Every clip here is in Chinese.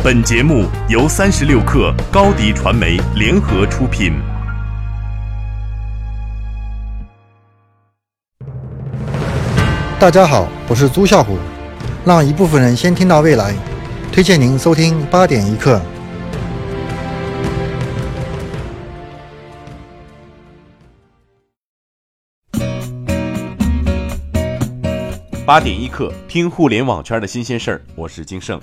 本节目由三十六克高低传媒联合出品。大家好，我是朱啸虎。让一部分人先听到未来，推荐您收听八点一刻。八点一刻，听互联网圈的新鲜事儿。我是金盛。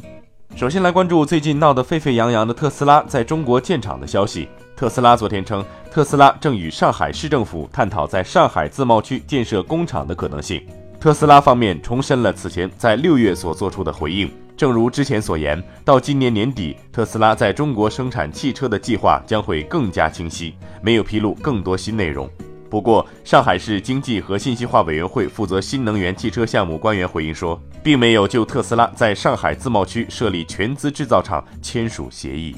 首先来关注最近闹得沸沸扬扬的特斯拉在中国建厂的消息。特斯拉昨天称，特斯拉正与上海市政府探讨在上海自贸区建设工厂的可能性。特斯拉方面重申了此前在六月所做出的回应，正如之前所言，到今年年底，特斯拉在中国生产汽车的计划将会更加清晰，没有披露更多新内容。不过，上海市经济和信息化委员会负责新能源汽车项目官员回应说，并没有就特斯拉在上海自贸区设立全资制造厂签署协议。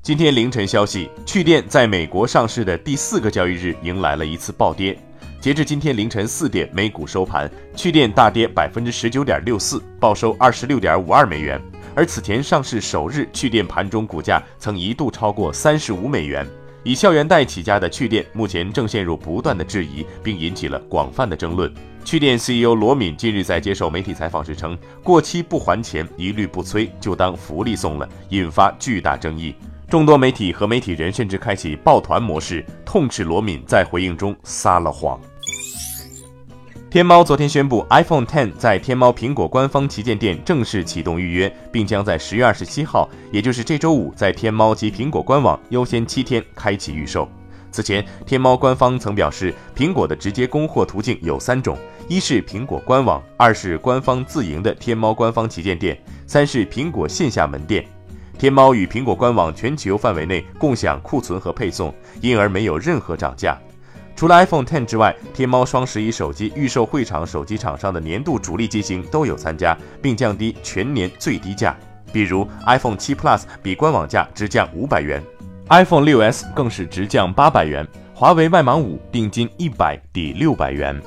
今天凌晨消息，趣电在美国上市的第四个交易日迎来了一次暴跌。截至今天凌晨四点，美股收盘，趣电大跌百分之十九点六四，报收二十六点五二美元。而此前上市首日，趣电盘中股价曾一度超过三十五美元。以校园贷起家的趣店，目前正陷入不断的质疑，并引起了广泛的争论。趣店 CEO 罗敏近日在接受媒体采访时称，过期不还钱一律不催，就当福利送了，引发巨大争议。众多媒体和媒体人甚至开启抱团模式，痛斥罗敏在回应中撒了谎。天猫昨天宣布，iPhone X 在天猫苹果官方旗舰店正式启动预约，并将在十月二十七号，也就是这周五，在天猫及苹果官网优先七天开启预售。此前，天猫官方曾表示，苹果的直接供货途径有三种：一是苹果官网，二是官方自营的天猫官方旗舰店，三是苹果线下门店。天猫与苹果官网全球范围内共享库存和配送，因而没有任何涨价。除了 iPhone X 之外，天猫双十一手机预售会场手机厂商的年度主力机型都有参加，并降低全年最低价。比如 iPhone 7 Plus 比官网价直降五百元，iPhone 6s 更是直降八百元，华为麦芒五定金一百抵六百元。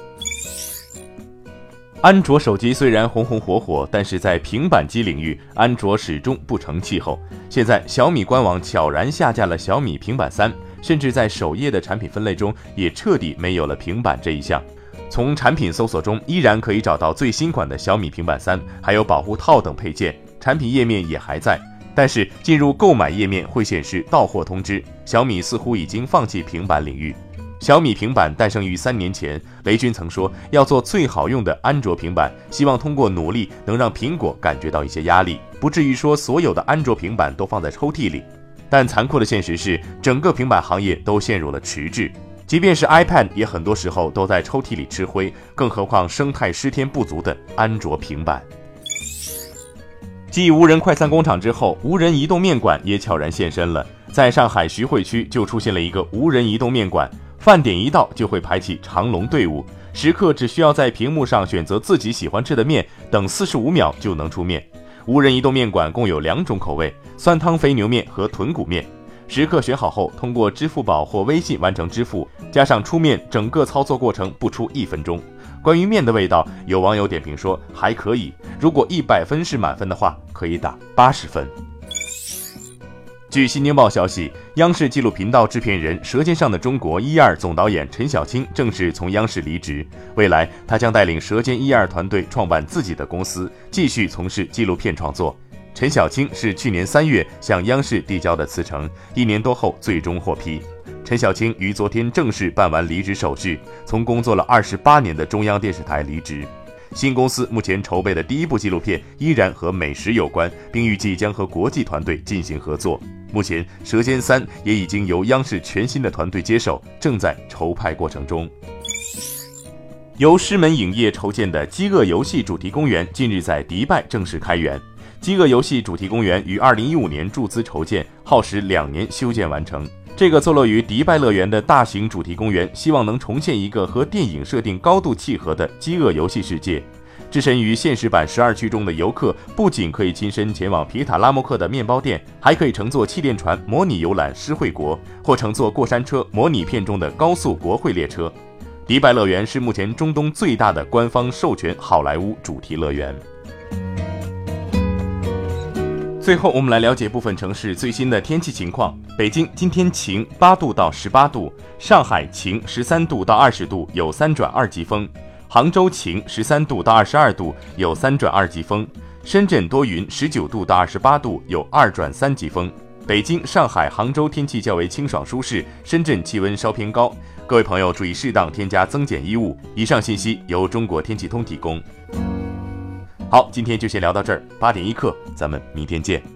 安卓手机虽然红红火火，但是在平板机领域，安卓始终不成气候。现在小米官网悄然下架了小米平板三。甚至在首页的产品分类中也彻底没有了平板这一项。从产品搜索中依然可以找到最新款的小米平板三，还有保护套等配件。产品页面也还在，但是进入购买页面会显示到货通知。小米似乎已经放弃平板领域。小米平板诞生于三年前，雷军曾说要做最好用的安卓平板，希望通过努力能让苹果感觉到一些压力，不至于说所有的安卓平板都放在抽屉里。但残酷的现实是，整个平板行业都陷入了迟滞，即便是 iPad 也很多时候都在抽屉里吃灰，更何况生态失天不足的安卓平板。继无人快餐工厂之后，无人移动面馆也悄然现身了。在上海徐汇区就出现了一个无人移动面馆，饭点一到就会排起长龙队伍，食客只需要在屏幕上选择自己喜欢吃的面，等四十五秒就能出面。无人移动面馆共有两种口味：酸汤肥牛面和豚骨面。食客选好后，通过支付宝或微信完成支付，加上出面，整个操作过程不出一分钟。关于面的味道，有网友点评说还可以。如果一百分是满分的话，可以打八十分。据新京报消息，央视纪录频道制片人《舌尖上的中国》一二总导演陈小青正式从央视离职，未来他将带领《舌尖一二》团队创办自己的公司，继续从事纪录片创作。陈小青是去年三月向央视递交的辞呈，一年多后最终获批。陈小青于昨天正式办完离职手续，从工作了二十八年的中央电视台离职。新公司目前筹备的第一部纪录片依然和美食有关，并预计将和国际团队进行合作。目前，《舌尖三》也已经由央视全新的团队接手，正在筹拍过程中。由狮门影业筹建的饥饿游戏主题公园近日在迪拜正式开园。饥饿游戏主题公园于二零一五年注资筹建，耗时两年修建完成。这个坐落于迪拜乐园的大型主题公园，希望能重现一个和电影设定高度契合的饥饿游戏世界。置身于现实版十二区中的游客，不仅可以亲身前往皮塔拉莫克的面包店，还可以乘坐气垫船模拟游览诗会国，或乘坐过山车模拟片中的高速国会列车。迪拜乐园是目前中东最大的官方授权好莱坞主题乐园。最后，我们来了解部分城市最新的天气情况。北京今天晴，八度到十八度；上海晴，十三度到二十度，有三转二级风；杭州晴，十三度到二十二度，有三转二级风；深圳多云，十九度到二十八度，有二转三级风。北京、上海、杭州天气较为清爽舒适，深圳气温稍偏高。各位朋友注意适当添加增减衣物。以上信息由中国天气通提供。好，今天就先聊到这儿。八点一刻，咱们明天见。